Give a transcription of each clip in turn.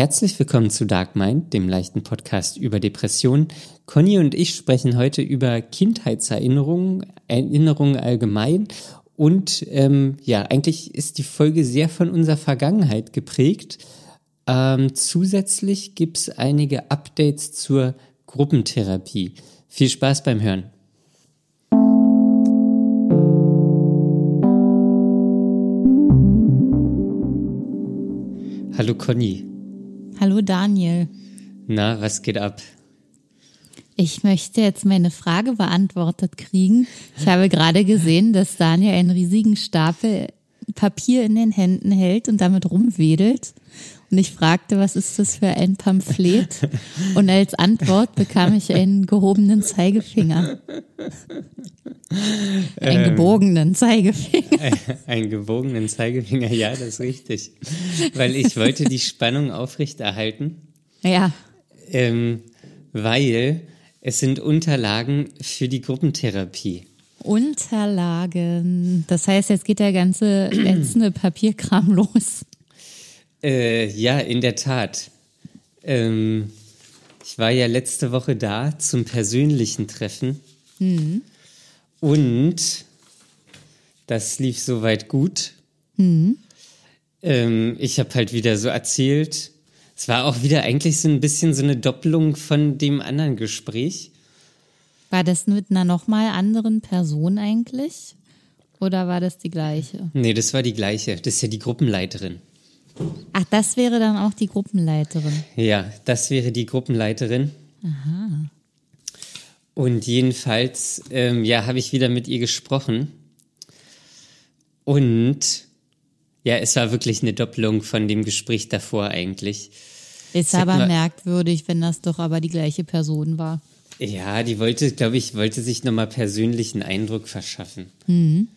Herzlich willkommen zu Dark Mind, dem leichten Podcast über Depressionen. Conny und ich sprechen heute über Kindheitserinnerungen, Erinnerungen allgemein. Und ähm, ja, eigentlich ist die Folge sehr von unserer Vergangenheit geprägt. Ähm, zusätzlich gibt's einige Updates zur Gruppentherapie. Viel Spaß beim Hören. Hallo Conny. Hallo Daniel. Na, was geht ab? Ich möchte jetzt meine Frage beantwortet kriegen. Ich habe gerade gesehen, dass Daniel einen riesigen Stapel Papier in den Händen hält und damit rumwedelt. Und ich fragte, was ist das für ein Pamphlet? Und als Antwort bekam ich einen gehobenen Zeigefinger. Einen ähm, gebogenen Zeigefinger. Ein, einen gebogenen Zeigefinger, ja, das ist richtig. Weil ich wollte die Spannung aufrechterhalten. Ja. Ähm, weil es sind Unterlagen für die Gruppentherapie. Unterlagen. Das heißt, jetzt geht der ganze ätzende Papierkram los. Äh, ja, in der Tat. Ähm, ich war ja letzte Woche da zum persönlichen Treffen. Mhm. Und das lief soweit gut. Mhm. Ähm, ich habe halt wieder so erzählt. Es war auch wieder eigentlich so ein bisschen so eine Doppelung von dem anderen Gespräch. War das mit einer nochmal anderen Person eigentlich? Oder war das die gleiche? Nee, das war die gleiche. Das ist ja die Gruppenleiterin. Ach, das wäre dann auch die Gruppenleiterin. Ja, das wäre die Gruppenleiterin. Aha. Und jedenfalls, ähm, ja, habe ich wieder mit ihr gesprochen. Und ja, es war wirklich eine Doppelung von dem Gespräch davor eigentlich. Ist aber mal, merkwürdig, wenn das doch aber die gleiche Person war. Ja, die wollte, glaube ich, wollte sich nochmal persönlichen Eindruck verschaffen. Mhm.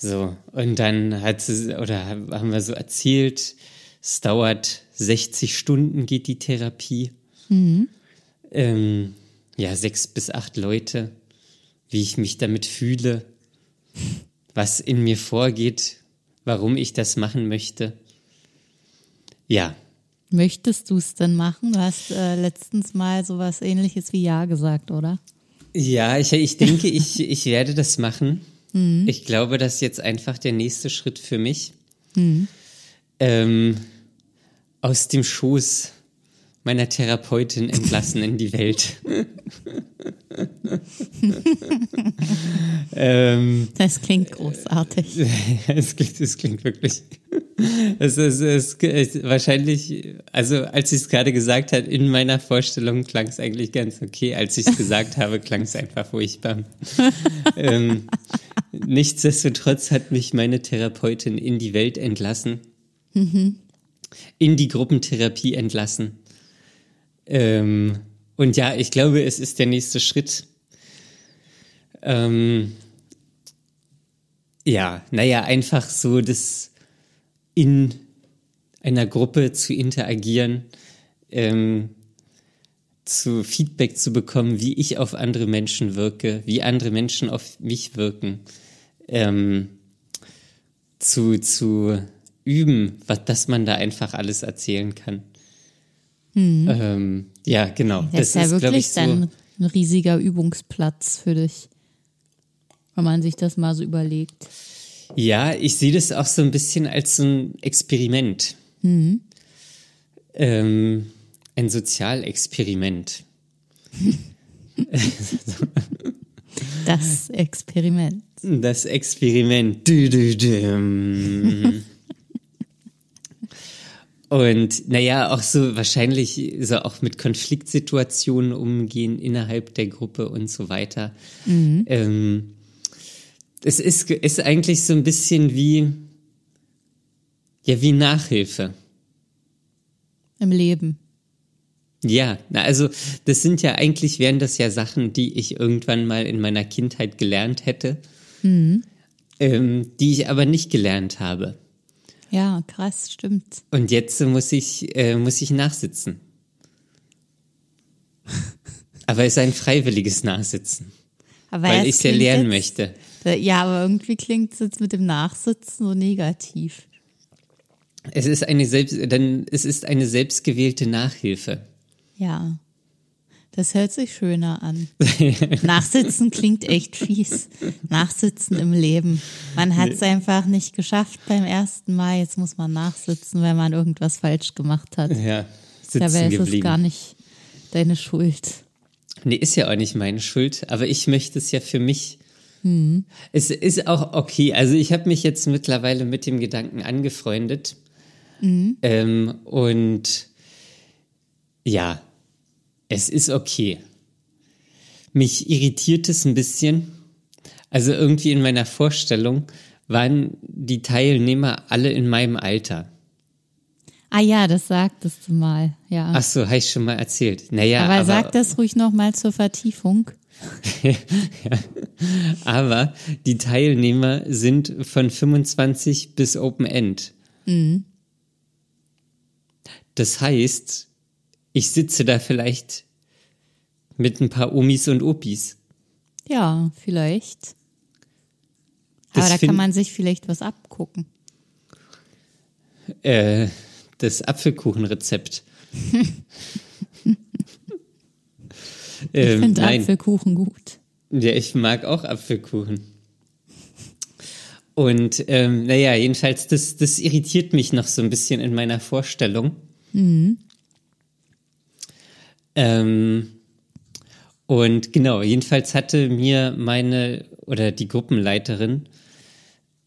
So, und dann hat sie, oder haben wir so erzählt, es dauert 60 Stunden geht die Therapie. Mhm. Ähm, ja, sechs bis acht Leute, wie ich mich damit fühle, was in mir vorgeht, warum ich das machen möchte. Ja. Möchtest du es denn machen? Du hast äh, letztens mal sowas ähnliches wie Ja gesagt, oder? Ja, ich, ich denke, ich, ich werde das machen. Mhm. Ich glaube, das ist jetzt einfach der nächste Schritt für mich. Mhm. Ähm, aus dem Schoß meiner Therapeutin entlassen in die Welt. ähm, das klingt großartig. es, klingt, es klingt wirklich. Es ist, es ist wahrscheinlich, also als ich es gerade gesagt hat, in meiner Vorstellung klang es eigentlich ganz okay. Als ich es gesagt habe, klang es einfach furchtbar. ähm, nichtsdestotrotz hat mich meine Therapeutin in die Welt entlassen. Mhm. In die Gruppentherapie entlassen. Ähm, und ja, ich glaube, es ist der nächste Schritt. Ähm, ja, naja, einfach so das in einer Gruppe zu interagieren, ähm, zu Feedback zu bekommen, wie ich auf andere Menschen wirke, wie andere Menschen auf mich wirken, ähm, zu, zu üben, was, dass man da einfach alles erzählen kann. Mhm. Ähm, ja, genau. Das, das ist ja wirklich ich, so dann ein riesiger Übungsplatz für dich, wenn man sich das mal so überlegt. Ja, ich sehe das auch so ein bisschen als so ein Experiment. Mhm. Ähm, ein Sozialexperiment. Das Experiment. Das Experiment. Und naja, auch so wahrscheinlich so auch mit Konfliktsituationen umgehen innerhalb der Gruppe und so weiter. Mhm. Ähm, es ist, ist eigentlich so ein bisschen wie, ja, wie Nachhilfe. Im Leben. Ja, na also das sind ja eigentlich, wären das ja Sachen, die ich irgendwann mal in meiner Kindheit gelernt hätte, mhm. ähm, die ich aber nicht gelernt habe. Ja, krass, stimmt. Und jetzt muss ich, äh, muss ich nachsitzen. aber es ist ein freiwilliges Nachsitzen. Aber weil ich es ja lernen jetzt, möchte. Ja, aber irgendwie klingt es jetzt mit dem Nachsitzen so negativ. Es ist eine selbst, denn es ist eine selbstgewählte Nachhilfe. Ja. Das hört sich schöner an. Nachsitzen klingt echt fies. Nachsitzen im Leben. Man hat es einfach nicht geschafft beim ersten Mal. Jetzt muss man nachsitzen, weil man irgendwas falsch gemacht hat. Ja, sitzen Dabei ist geblieben. es gar nicht deine Schuld. Nee, ist ja auch nicht meine Schuld, aber ich möchte es ja für mich. Es ist auch okay. Also ich habe mich jetzt mittlerweile mit dem Gedanken angefreundet. Ähm, und ja, es ist okay. Mich irritiert es ein bisschen. Also irgendwie in meiner Vorstellung waren die Teilnehmer alle in meinem Alter. Ah ja, das sagtest du mal. Ja. Ach so, habe ich schon mal erzählt. Naja, aber, aber, sag das ruhig noch mal zur Vertiefung. aber die Teilnehmer sind von 25 bis Open End. Das heißt, ich sitze da vielleicht mit ein paar Omis und Opis. Ja, vielleicht. Das Aber da kann man sich vielleicht was abgucken. Äh, das Apfelkuchenrezept. Ich ähm, finde nein, Apfelkuchen gut. ja, ich mag auch Apfelkuchen. Und ähm, naja, jedenfalls, das, das irritiert mich noch so ein bisschen in meiner Vorstellung. Ähm, und genau, jedenfalls hatte mir meine oder die Gruppenleiterin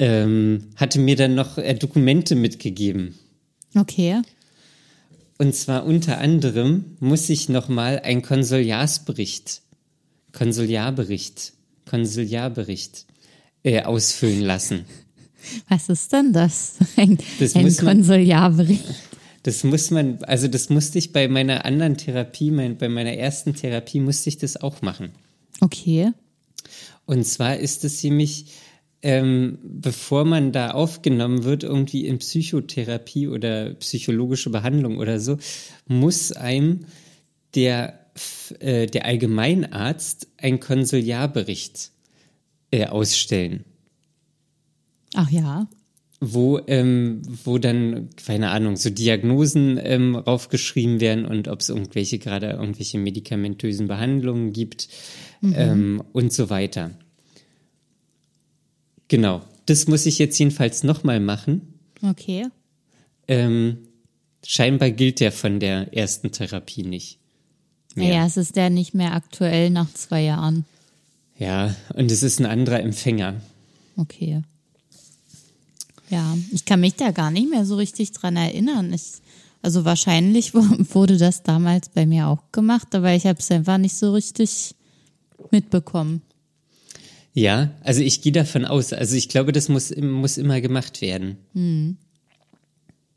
ähm, hatte mir dann noch äh, Dokumente mitgegeben. Okay. Und zwar unter anderem muss ich nochmal einen Konsiliarsbericht, Konsiliarbericht, Konsiliarbericht äh, ausfüllen lassen. Was ist denn das? Ein, Das ein muss man-. Das muss man, also das musste ich bei meiner anderen Therapie, mein, bei meiner ersten Therapie musste ich das auch machen. Okay. Und zwar ist es nämlich, ähm, bevor man da aufgenommen wird, irgendwie in Psychotherapie oder psychologische Behandlung oder so, muss einem der, äh, der Allgemeinarzt einen Konsiliarbericht äh, ausstellen. Ach ja. wo, ähm, wo dann, keine Ahnung, so Diagnosen ähm, raufgeschrieben werden und ob es irgendwelche, gerade irgendwelche medikamentösen Behandlungen gibt ähm, und so weiter. Genau, das muss ich jetzt jedenfalls nochmal machen. Okay. Ähm, scheinbar gilt der von der ersten Therapie nicht. mehr. Naja, es ist ja nicht mehr aktuell nach zwei Jahren. Ja, und es ist ein anderer Empfänger. Okay. Ja, ich kann mich da gar nicht mehr so richtig dran erinnern. Ich, also wahrscheinlich wu- wurde das damals bei mir auch gemacht, aber ich habe es einfach nicht so richtig mitbekommen. Ja, also ich gehe davon aus. Also ich glaube, das muss, muss immer gemacht werden.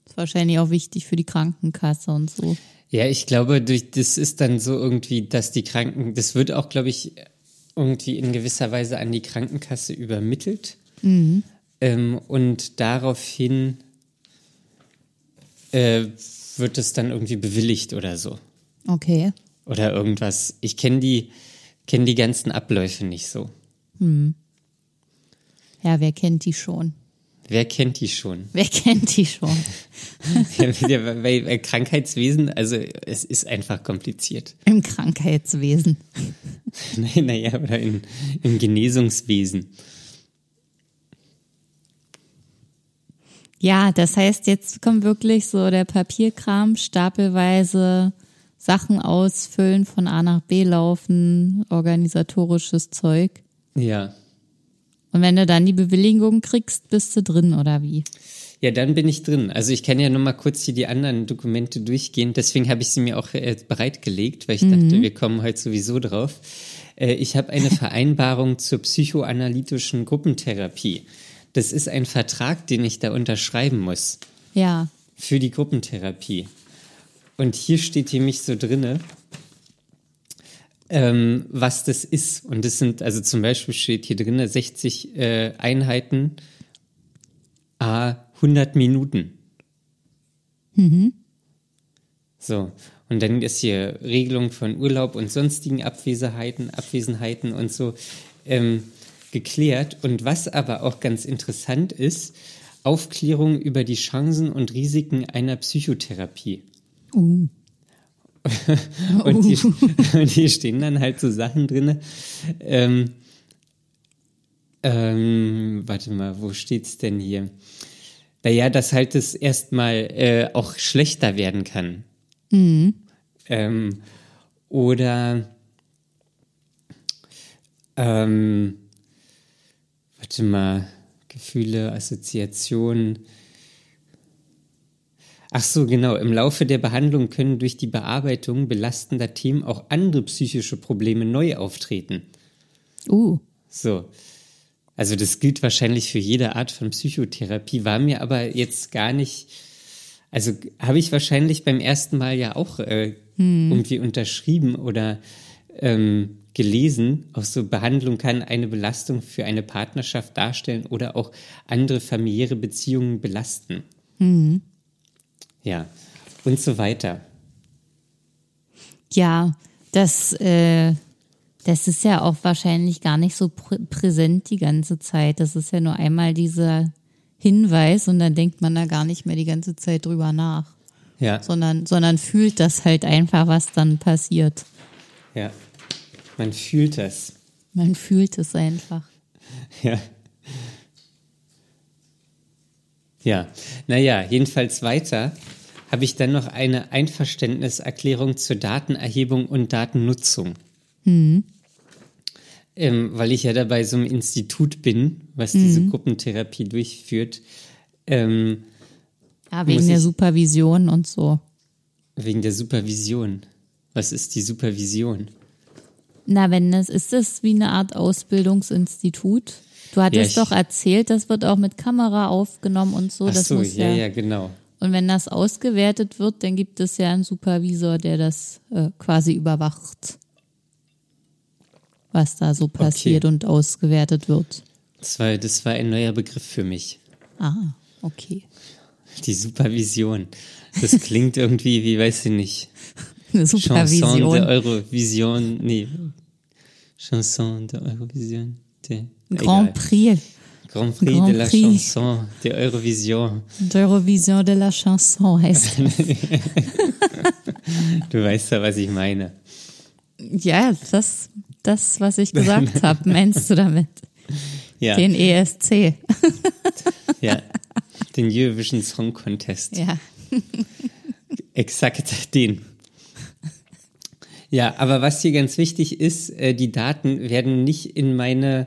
Ist wahrscheinlich auch wichtig für die Krankenkasse und so. Ja, ich glaube, durch, das ist dann so irgendwie, dass die Kranken, das wird auch, glaube ich, irgendwie in gewisser Weise an die Krankenkasse übermittelt. Ähm, und daraufhin äh, wird es dann irgendwie bewilligt oder so. Okay. Oder irgendwas. Ich kenne die, kenn die ganzen Abläufe nicht so. Ja, wer kennt die schon? Wer kennt die schon? Wer kennt die schon? Ja, bei, Krankheitswesen, also es ist einfach kompliziert. Im Krankheitswesen. Naja, oder in, im Genesungswesen. Ja, das heißt, jetzt kommt wirklich so der Papierkram, stapelweise Sachen ausfüllen, von A nach B laufen, organisatorisches Zeug. Ja. Und wenn du dann die Bewilligung kriegst, bist du drin oder wie? Ja, dann bin ich drin. Also ich kann ja nur mal kurz hier die anderen Dokumente durchgehen. Deswegen habe ich sie mir auch äh, bereitgelegt, weil ich dachte, wir kommen heute sowieso drauf. Äh, ich habe eine Vereinbarung zur psychoanalytischen Gruppentherapie. Das ist ein Vertrag, den ich da unterschreiben muss Ja, für die Gruppentherapie. Und hier steht nämlich so drinne, ähm, was das ist. Und das sind, also zum Beispiel steht hier drinne 60 äh, Einheiten, a 100 Minuten. So, und dann ist hier Regelung von Urlaub und sonstigen Abwesenheiten, Abwesenheiten und so ähm, geklärt. Und was aber auch ganz interessant ist, Aufklärung über die Chancen und Risiken einer Psychotherapie. Uh. und, die, und hier stehen dann halt so Sachen drin. Ähm, ähm, warte mal, wo steht's denn hier? Naja, dass halt es erstmal äh, auch schlechter werden kann. Mhm. Ähm, oder ähm, warte mal, Gefühle, Assoziationen. Ach so, genau. Im Laufe der Behandlung können durch die Bearbeitung belastender Themen auch andere psychische Probleme neu auftreten. Uh. So. Also das gilt wahrscheinlich für jede Art von Psychotherapie, war mir aber jetzt gar nicht, also habe ich wahrscheinlich beim ersten Mal ja auch äh, hm. irgendwie unterschrieben oder ähm, gelesen. Auch so Behandlung kann eine Belastung für eine Partnerschaft darstellen oder auch andere familiäre Beziehungen belasten. Mhm. Ja, und so weiter. Ja, das, äh, das ist ja auch wahrscheinlich gar nicht so prä präsent die ganze Zeit. Das ist ja nur einmal dieser Hinweis und dann denkt man da gar nicht mehr die ganze Zeit drüber nach. Ja. Sondern, sondern fühlt das halt einfach, was dann passiert. Ja. Man fühlt es. Man fühlt es einfach. Ja. Ja, naja, jedenfalls weiter habe ich dann noch eine Einverständniserklärung zur Datenerhebung und Datennutzung. Mhm. Ähm, weil ich ja dabei so einem Institut bin, was mhm. diese Gruppentherapie durchführt. Ähm, ja, wegen der Supervision und so. Wegen der Supervision. Was ist die Supervision? Na, wenn das ist das wie eine Art Ausbildungsinstitut. Du hattest ja, doch erzählt, das wird auch mit Kamera aufgenommen und so. Ach das so, muss ja, ja, genau. Und wenn das ausgewertet wird, dann gibt es ja einen Supervisor, der das äh, quasi überwacht, was da so passiert okay. und ausgewertet wird. Das war, das war ein neuer Begriff für mich. Ah, okay. Die Supervision. Das klingt irgendwie, wie weiß ich nicht. Eine Supervision. Chanson de Eurovision, nee. Chanson de Eurovision. De, Grand. Prix. Grand Prix Grand de la Prix. Chanson de Eurovision. D'Eurovision de la Chanson heißt das. du weißt ja, was ich meine. Ja, das, das was ich gesagt habe, meinst du damit? Ja. Den ESC. ja, den Eurovision Song Contest. Ja. Exakt den. Ja, aber was hier ganz wichtig ist, äh, die Daten werden nicht in meine,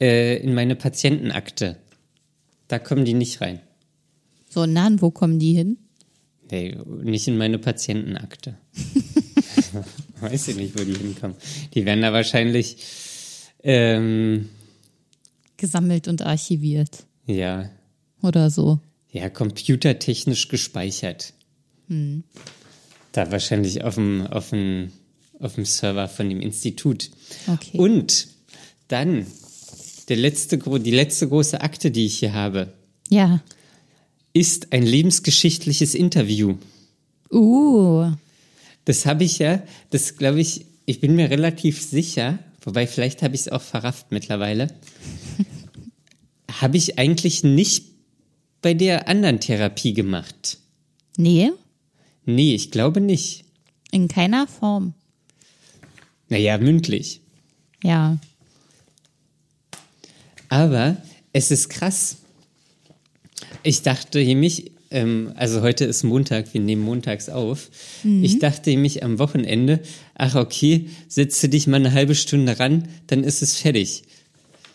äh, in meine Patientenakte. Da kommen die nicht rein. Sondern wo kommen die hin? Nee, nicht in meine Patientenakte. Weiß ich nicht, wo die hinkommen. Die werden da wahrscheinlich ähm, gesammelt und archiviert. Ja. Oder so. Ja, computertechnisch gespeichert. Hm. Da wahrscheinlich auf dem, auf dem auf dem Server von dem Institut. Okay. Und dann der letzte, die letzte große Akte, die ich hier habe, ja. ist ein lebensgeschichtliches Interview. Uh. Das habe ich ja, das glaube ich, ich bin mir relativ sicher, wobei vielleicht habe ich es auch verrafft mittlerweile, habe ich eigentlich nicht bei der anderen Therapie gemacht. Nee? Nee, ich glaube nicht. In keiner Form. Naja, mündlich. Ja. Aber es ist krass. Ich dachte mich, ähm, also heute ist Montag, wir nehmen montags auf. Mhm. Ich dachte mich am Wochenende, ach okay, setze dich mal eine halbe Stunde ran, dann ist es fertig.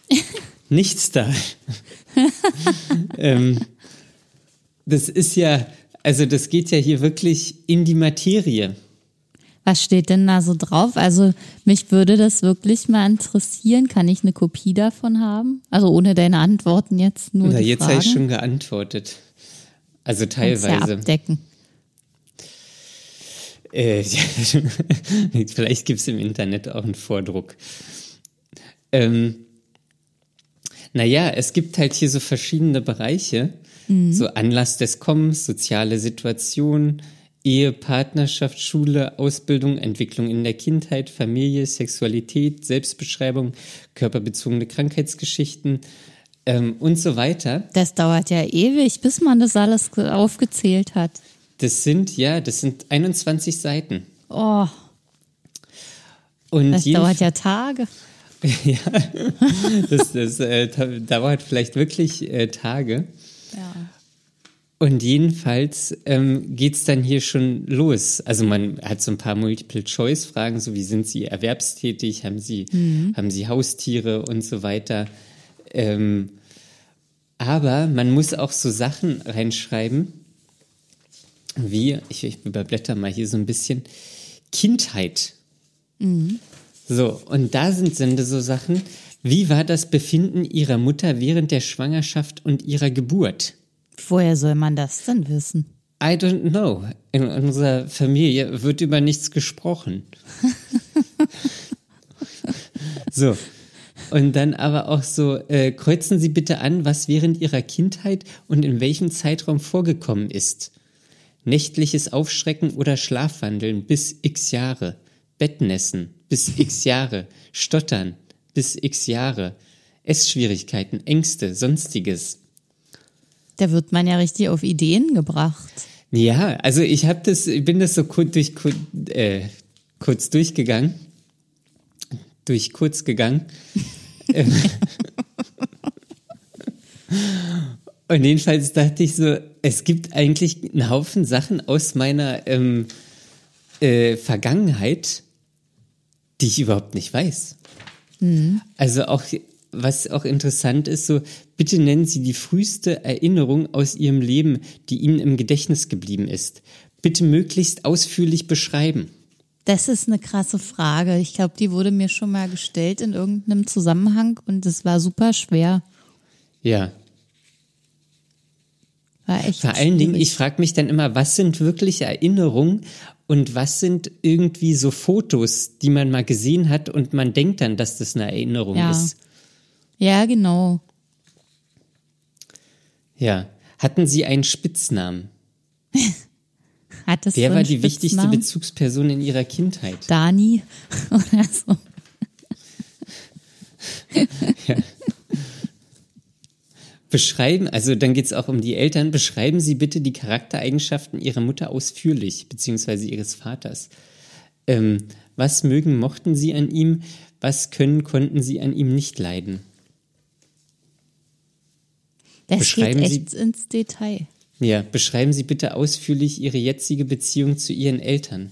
Nichts da. ähm, das ist ja, also das geht ja hier wirklich in die Materie. Was steht denn da so drauf? Also mich würde das wirklich mal interessieren. Kann ich eine Kopie davon haben? Also ohne deine Antworten jetzt nur. Na, jetzt habe ich schon geantwortet. Also teilweise. Ja abdecken. Äh, ja, vielleicht gibt es im Internet auch einen Vordruck. Ähm, naja, es gibt halt hier so verschiedene Bereiche. Mhm. So Anlass des Kommens, soziale Situation, Ehe, Partnerschaft, Schule, Ausbildung, Entwicklung in der Kindheit, Familie, Sexualität, Selbstbeschreibung, körperbezogene Krankheitsgeschichten, ähm, und so weiter. Das dauert ja ewig, bis man das alles ge- aufgezählt hat. Das sind, ja, das sind 21 Seiten. Oh, Und das dauert ja Tage. ja, das, das äh, dauert vielleicht wirklich äh, Tage. Ja. Und jedenfalls ähm, geht's dann hier schon los. Also man hat so ein paar Multiple-Choice-Fragen, so wie sind Sie erwerbstätig, haben Sie, haben Sie Haustiere und so weiter. Ähm, aber man muss auch so Sachen reinschreiben, wie, ich, ich überblätter mal hier so ein bisschen, Kindheit. So, und da sind, sind so Sachen, wie war das Befinden Ihrer Mutter während der Schwangerschaft und ihrer Geburt? Woher soll man das denn wissen? I don't know. In unserer Familie wird über nichts gesprochen. so. Und dann aber auch so, äh, kreuzen Sie bitte an, was während Ihrer Kindheit und in welchem Zeitraum vorgekommen ist. Nächtliches Aufschrecken oder Schlafwandeln bis x Jahre. Bettnässen bis x Jahre. Stottern bis x Jahre. Essschwierigkeiten, Ängste, sonstiges. Da wird man ja richtig auf Ideen gebracht. Ja, also ich habe das, ich bin das so kurz, durch, äh, kurz durchgegangen, durch kurz gegangen. Und jedenfalls dachte ich so, es gibt eigentlich einen Haufen Sachen aus meiner ähm, äh, Vergangenheit, die ich überhaupt nicht weiß. Also auch, was auch interessant ist, so, bitte nennen Sie die früheste Erinnerung aus Ihrem Leben, die Ihnen im Gedächtnis geblieben ist. Bitte möglichst ausführlich beschreiben. Das ist eine krasse Frage. Ich glaube, die wurde mir schon mal gestellt in irgendeinem Zusammenhang und es war super schwer. Ja. War echt Vor allen Dingen, schwierig. ich frage mich dann immer, was sind wirklich Erinnerungen und was sind irgendwie so Fotos, die man mal gesehen hat und man denkt dann, dass das eine Erinnerung Ja. ist. Ja, genau. Ja. Hatten Sie einen Spitznamen? Hat es Wer war die wichtigste? Bezugsperson in Ihrer Kindheit? Dani oder so. Beschreiben, also dann geht es auch um die Eltern. Beschreiben Sie bitte die Charaktereigenschaften Ihrer Mutter ausführlich, beziehungsweise Ihres Vaters. Ähm, was mögen, mochten Sie an ihm? Was können, konnten Sie an ihm nicht leiden? Das Beschreiben geht Sie- echt ins Detail. Ja, beschreiben Sie bitte ausführlich Ihre jetzige Beziehung zu Ihren Eltern.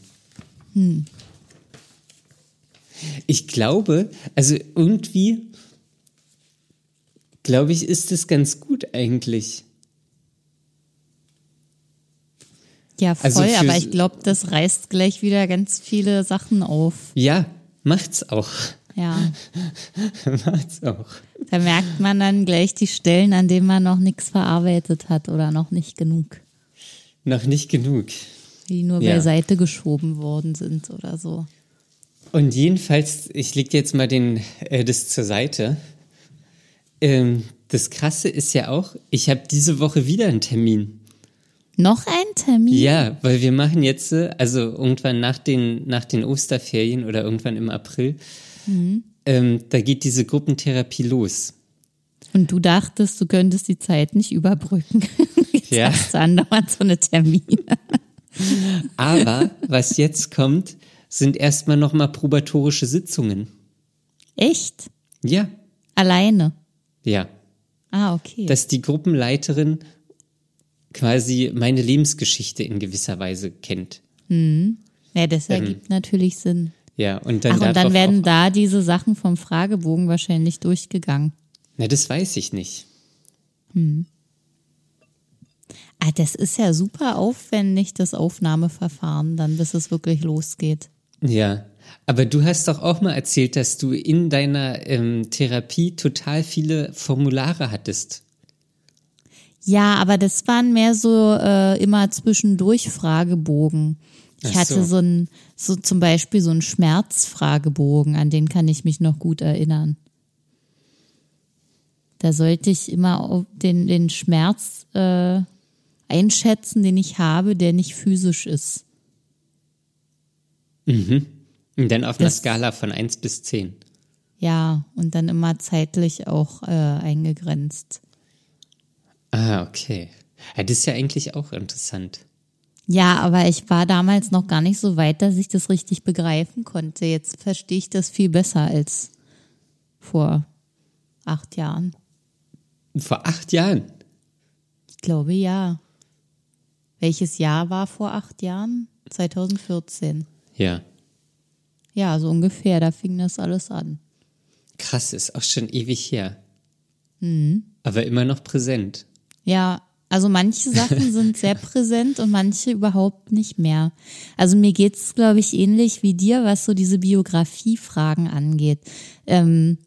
Ich glaube, also irgendwie, glaube ich, ist es ganz gut eigentlich. Ja, voll, Also aber ich glaube, das reißt gleich wieder ganz viele Sachen auf. Ja, macht's auch. Ja, macht's auch. Da merkt man dann gleich die Stellen, an denen man noch nichts verarbeitet hat oder noch nicht genug, Noch nicht genug. die nur Ja. beiseite geschoben worden sind oder so. Und jedenfalls, ich leg jetzt mal den, äh, das zur Seite. Ähm, das Krasse ist ja auch, ich habe diese Woche wieder einen Termin. Noch ein Termin? Ja, weil wir machen jetzt, äh, also irgendwann nach den, nach den Osterferien oder irgendwann im April, ähm, da geht diese Gruppentherapie los. Und du dachtest, du könntest die Zeit nicht überbrücken. Jetzt Ja. hast du andauernd so eine Termine. Aber was jetzt kommt, sind erstmal nochmal probatorische Sitzungen. Echt? Ja, Alleine? ja. Ah, okay. Dass die Gruppenleiterin quasi meine Lebensgeschichte in gewisser Weise kennt. ja, das ergibt natürlich Sinn. Ja, und dann Ach, und dann werden da diese Sachen vom Fragebogen wahrscheinlich durchgegangen. Na, das weiß ich nicht. Ah, das ist ja super aufwendig, das Aufnahmeverfahren, dann bis es wirklich losgeht. Ja, aber du hast doch auch mal erzählt, dass du in deiner ähm, Therapie total viele Formulare hattest. Ja, aber das waren mehr so äh, immer zwischendurch Fragebogen. Ich Ach hatte so. so ein, so zum Beispiel so einen Schmerzfragebogen, an den kann ich mich noch gut erinnern. Da sollte ich immer den, den Schmerz äh, einschätzen, den ich habe, der nicht physisch ist. Und dann auf einer Das- Skala von 1 bis 10. Ja, und dann immer zeitlich auch äh, eingegrenzt. Ah, okay. Ja, das ist ja eigentlich auch interessant. Ja, aber ich war damals noch gar nicht so weit, dass ich das richtig begreifen konnte. Jetzt verstehe ich das viel besser als vor acht Jahren. Vor acht Jahren? Ich glaube ja. Welches Jahr war vor acht Jahren? 2014. Ja. Ja, so ungefähr, da fing das alles an. Krass, ist auch schon ewig her. Mhm. Aber immer noch präsent. Ja, also manche Sachen sind sehr präsent und manche überhaupt nicht mehr. Also mir geht's, glaube ich, ähnlich wie dir, was so diese Biografiefragen angeht. Ähm,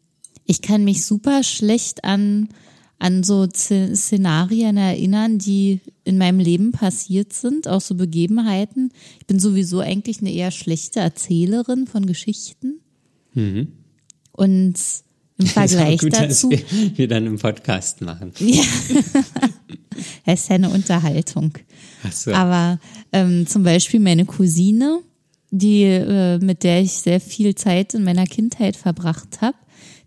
ich kann mich super schlecht an, an so Szenarien erinnern, die in meinem Leben passiert sind, auch so Begebenheiten. Ich bin sowieso eigentlich eine eher schlechte Erzählerin von Geschichten. Mhm. Und im Vergleich gut, dazu. Dass wir, wir dann im Podcast machen. Ja. es ist ja eine Unterhaltung. Ach so. Aber ähm, zum Beispiel meine Cousine, die, äh, mit der ich sehr viel Zeit in meiner Kindheit verbracht habe,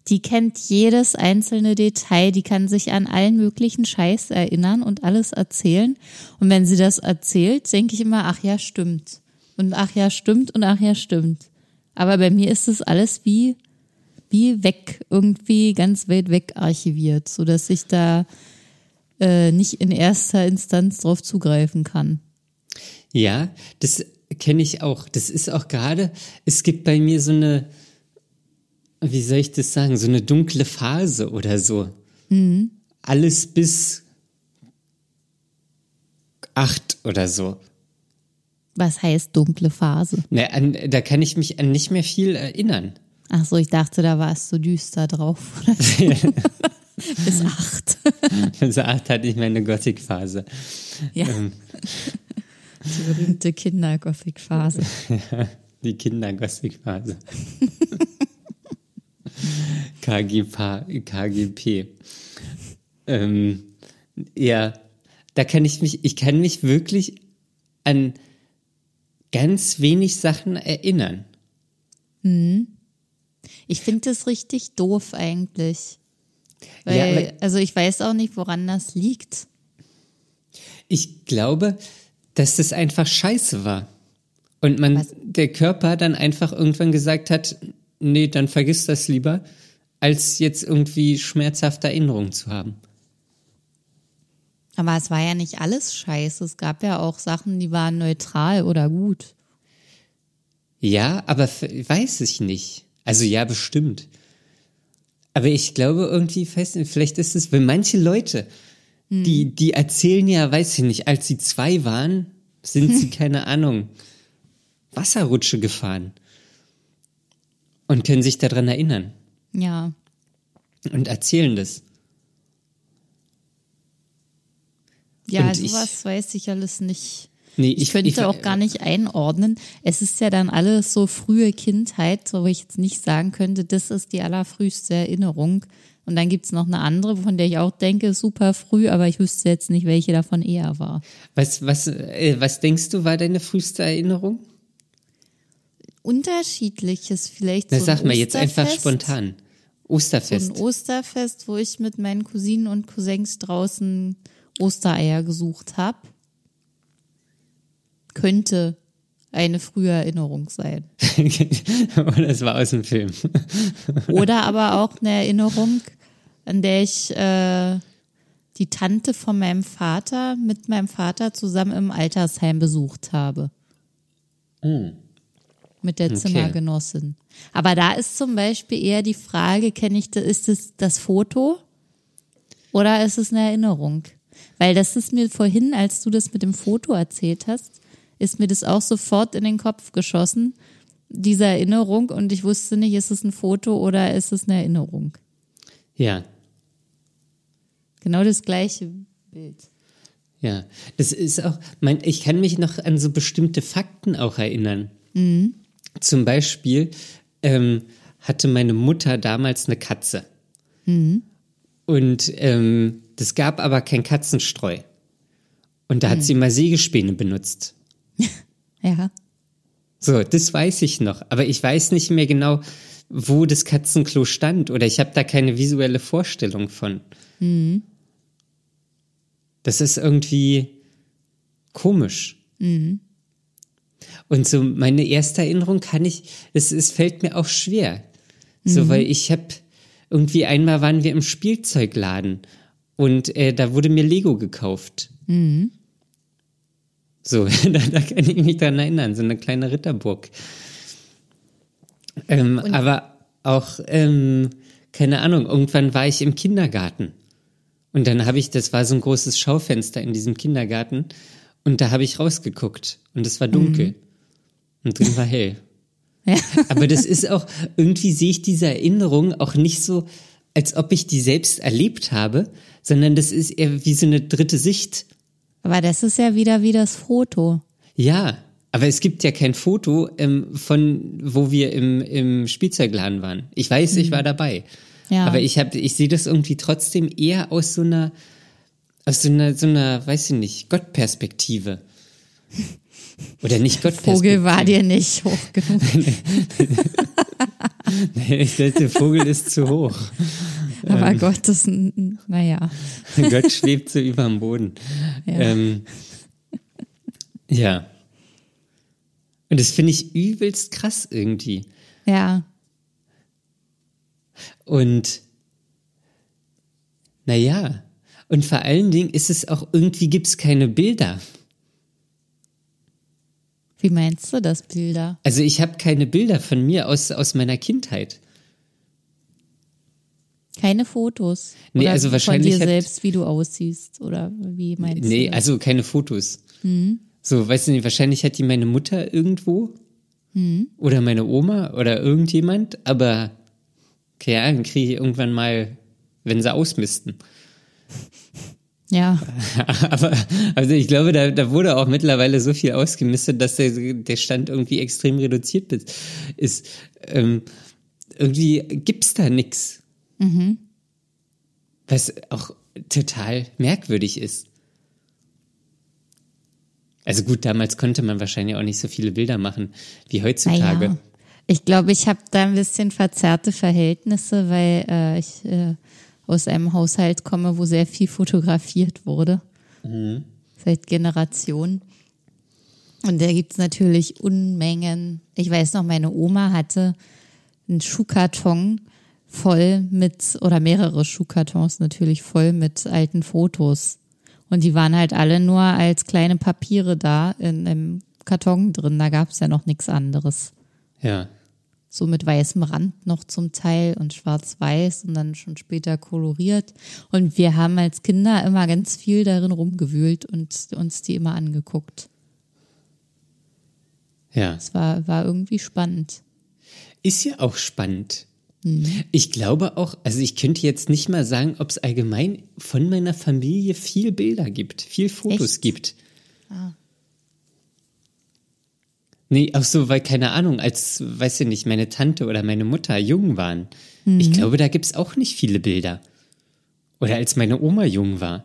die kennt jedes einzelne Detail, die kann sich an allen möglichen Scheiß erinnern und alles erzählen. Und wenn sie das erzählt, denke ich immer, ach ja, stimmt. Und ach ja, stimmt und ach ja, stimmt. Aber bei mir ist es alles wie wie weg, irgendwie ganz weit weg archiviert, so dass ich da äh, nicht in erster Instanz drauf zugreifen kann. Ja, das kenne ich auch. Das ist auch gerade, es gibt bei mir so eine, wie soll ich das sagen, so eine dunkle Phase oder so. Mhm. Alles bis acht oder so. Was heißt dunkle Phase? Na, an, da kann ich mich an nicht mehr viel erinnern. Ach so, ich dachte, da war es so düster drauf. Bis acht. Bis acht hatte ich meine Gothic-Phase. Ja. Ähm. Die berühmte Kinder-Gothic-Phase. Ja, die Kinder-Gothic-Phase. KGP. KGP. Ähm, ja, da kann ich mich, ich kann mich wirklich an ganz wenig Sachen erinnern. Mhm. Ich finde das richtig doof eigentlich. Weil, ja, also ich weiß auch nicht, woran das liegt. Ich glaube, dass das einfach scheiße war. Und man, Was? der Körper dann einfach irgendwann gesagt hat, nee, dann vergiss das lieber, als jetzt irgendwie schmerzhafte Erinnerungen zu haben. Aber es war ja nicht alles scheiße. Es gab ja auch Sachen, die waren neutral oder gut. Ja, aber weiß ich nicht. Also ja, bestimmt. Aber ich glaube irgendwie fest, vielleicht ist es, wenn manche Leute, hm. die, die erzählen ja, weiß ich nicht, als sie zwei waren, sind sie, keine Ahnung, Wasserrutsche gefahren. Und können sich daran erinnern. Ja. Und erzählen das. Ja, und sowas ich, weiß ich alles nicht. Nee, ich, ich könnte ich, auch gar nicht einordnen. Es ist ja dann alles so frühe Kindheit, wo ich jetzt nicht sagen könnte, das ist die allerfrühste Erinnerung. Und dann gibt's noch eine andere, von der ich auch denke, super früh, aber ich wüsste jetzt nicht, welche davon eher war. Was, was, äh, was denkst du, war deine früheste Erinnerung? Unterschiedliches, vielleicht. Na, so sag mal jetzt einfach spontan. Osterfest. So ein Osterfest, wo ich mit meinen Cousinen und Cousins draußen Ostereier gesucht habe könnte eine frühe Erinnerung sein. Oder es war aus dem Film. Oder aber auch eine Erinnerung, an der ich äh, die Tante von meinem Vater mit meinem Vater zusammen im Altersheim besucht habe. Mm. Mit der okay. Zimmergenossin. Aber da ist zum Beispiel eher die Frage, kenne ich, ist es das Foto oder ist es eine Erinnerung? Weil das ist mir vorhin, als du das mit dem Foto erzählt hast, ist mir das auch sofort in den Kopf geschossen, diese Erinnerung. Und ich wusste nicht, ist es ein Foto oder ist es eine Erinnerung? Ja. Genau das gleiche Bild. Ja, das ist auch, mein, ich kann mich noch an so bestimmte Fakten auch erinnern. Mhm. Zum Beispiel ähm, hatte meine Mutter damals eine Katze. Mhm. Und ähm, das gab aber kein Katzenstreu. Und da mhm. hat sie mal Sägespäne benutzt. ja. So, das weiß ich noch. Aber ich weiß nicht mehr genau, wo das Katzenklo stand oder ich habe da keine visuelle Vorstellung von. Mhm. Das ist irgendwie komisch. Mhm. Und so meine erste Erinnerung kann ich, es, es fällt mir auch schwer. So, weil ich habe irgendwie einmal waren wir im Spielzeugladen und äh, da wurde mir Lego gekauft. So, da, da kann ich mich dran erinnern, so eine kleine Ritterburg. Ähm, aber auch, ähm, keine Ahnung, irgendwann war ich im Kindergarten. Und dann habe ich, das war so ein großes Schaufenster in diesem Kindergarten. Und da habe ich rausgeguckt. Und es war dunkel. Und drin war hell. Ja. Aber das ist auch, irgendwie sehe ich diese Erinnerung auch nicht so, als ob ich die selbst erlebt habe, sondern das ist eher wie so eine dritte Sicht. Aber das ist ja wieder wie das Foto. Ja, aber es gibt ja kein Foto ähm, von, wo wir im, im Spielzeugladen waren. Ich weiß, ich war dabei. Ja. Aber ich habe, ich sehe das irgendwie trotzdem eher aus so einer, aus so einer, so einer, weiß ich nicht, Gottperspektive. Oder nicht Gottperspektive. Vogel war dir nicht hoch genug. ich dachte, der Vogel ist zu hoch. Aber Gott ist, ein- naja. Gott schwebt so über dem Boden. Ja. Ähm, ja. Und das finde ich übelst krass irgendwie. Ja. Und naja, und vor allen Dingen ist es auch, irgendwie gibt es keine Bilder. Wie meinst du das, Bilder? Also ich habe keine Bilder von mir aus, aus meiner Kindheit. Keine Fotos. Nee, oder also wahrscheinlich Von dir selbst, wie du aussiehst. Oder wie meinst Nee, du? das? also keine Fotos. So, weißt du nicht, wahrscheinlich hat die meine Mutter irgendwo oder meine Oma oder irgendjemand, aber okay, ja, dann kriege ich irgendwann mal, wenn sie ausmisten. Ja. Aber also ich glaube, da, da wurde auch mittlerweile so viel ausgemistet, dass der, der Stand irgendwie extrem reduziert ist. Ähm, irgendwie gibt's da nix. Was auch total merkwürdig ist. Also gut, damals konnte man wahrscheinlich auch nicht so viele Bilder machen wie heutzutage. Naja. Ich glaube, ich habe da ein bisschen verzerrte Verhältnisse, weil äh, ich äh, aus einem Haushalt komme, wo sehr viel fotografiert wurde. Seit Generationen. Und da gibt's natürlich Unmengen. Ich weiß noch, meine Oma hatte einen Schuhkarton voll mit, oder mehrere Schuhkartons natürlich voll mit alten Fotos. Und die waren halt alle nur als kleine Papiere da in einem Karton drin. Da gab's ja noch nichts anderes Ja. so mit weißem Rand noch zum Teil und schwarz-weiß und dann schon später koloriert. Und wir haben als Kinder immer ganz viel darin rumgewühlt und uns die immer angeguckt. Ja. Es war, war irgendwie spannend. Ist ja auch spannend. Ich glaube auch, also ich könnte jetzt nicht mal sagen, ob es allgemein von meiner Familie viel Bilder gibt, viel Fotos Echt? gibt. Nee, auch so, weil keine Ahnung, als, weiß ich nicht, meine Tante oder meine Mutter jung waren. Ich glaube, da gibt's auch nicht viele Bilder. Oder als meine Oma jung war.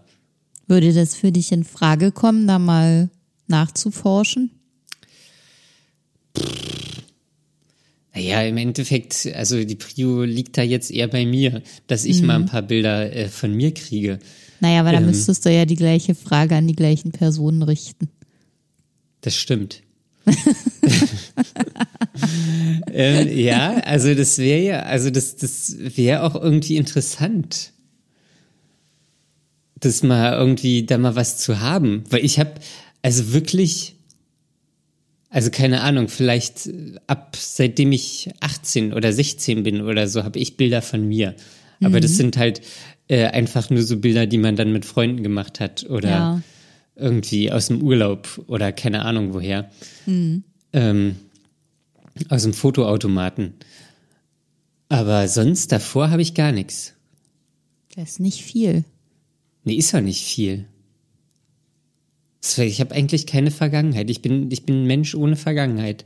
Würde das für dich in Frage kommen, da mal nachzuforschen? Naja, im Endeffekt, also die Prio liegt da jetzt eher bei mir, dass ich mal ein paar Bilder äh, von mir kriege. Naja, aber dann Ähm. müsstest du ja die gleiche Frage an die gleichen Personen richten. Das stimmt. ähm, ja, also das wäre ja, also das, das wäre auch irgendwie interessant, das mal irgendwie da mal was zu haben, weil ich habe also wirklich, also keine Ahnung, vielleicht äh, ab seitdem ich 18 oder 16 bin oder so, habe ich Bilder von mir. Aber das sind halt äh, einfach nur so Bilder, die man dann mit Freunden gemacht hat oder Ja. irgendwie aus dem Urlaub oder keine Ahnung woher. Ähm, aus dem Fotoautomaten. Aber sonst davor habe ich gar nichts. Das ist nicht viel. Nee, ist ja nicht viel. Ich habe eigentlich keine Vergangenheit. Ich bin, ich bin ein Mensch ohne Vergangenheit.